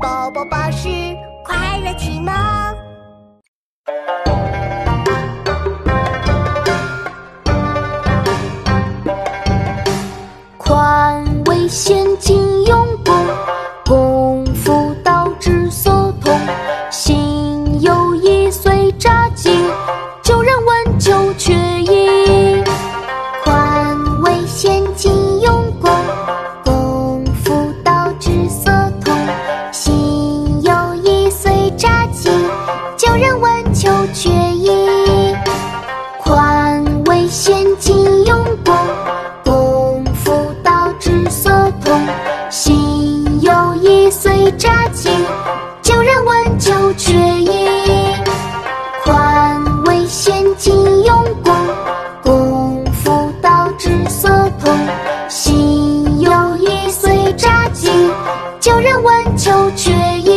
宝宝巴士快乐启蒙。宽为先进先进用功，功夫道之所通。心有意随札记，旧人闻就却意。宽为先进用功，功夫道之所通。心有意随札记，旧人闻就却意。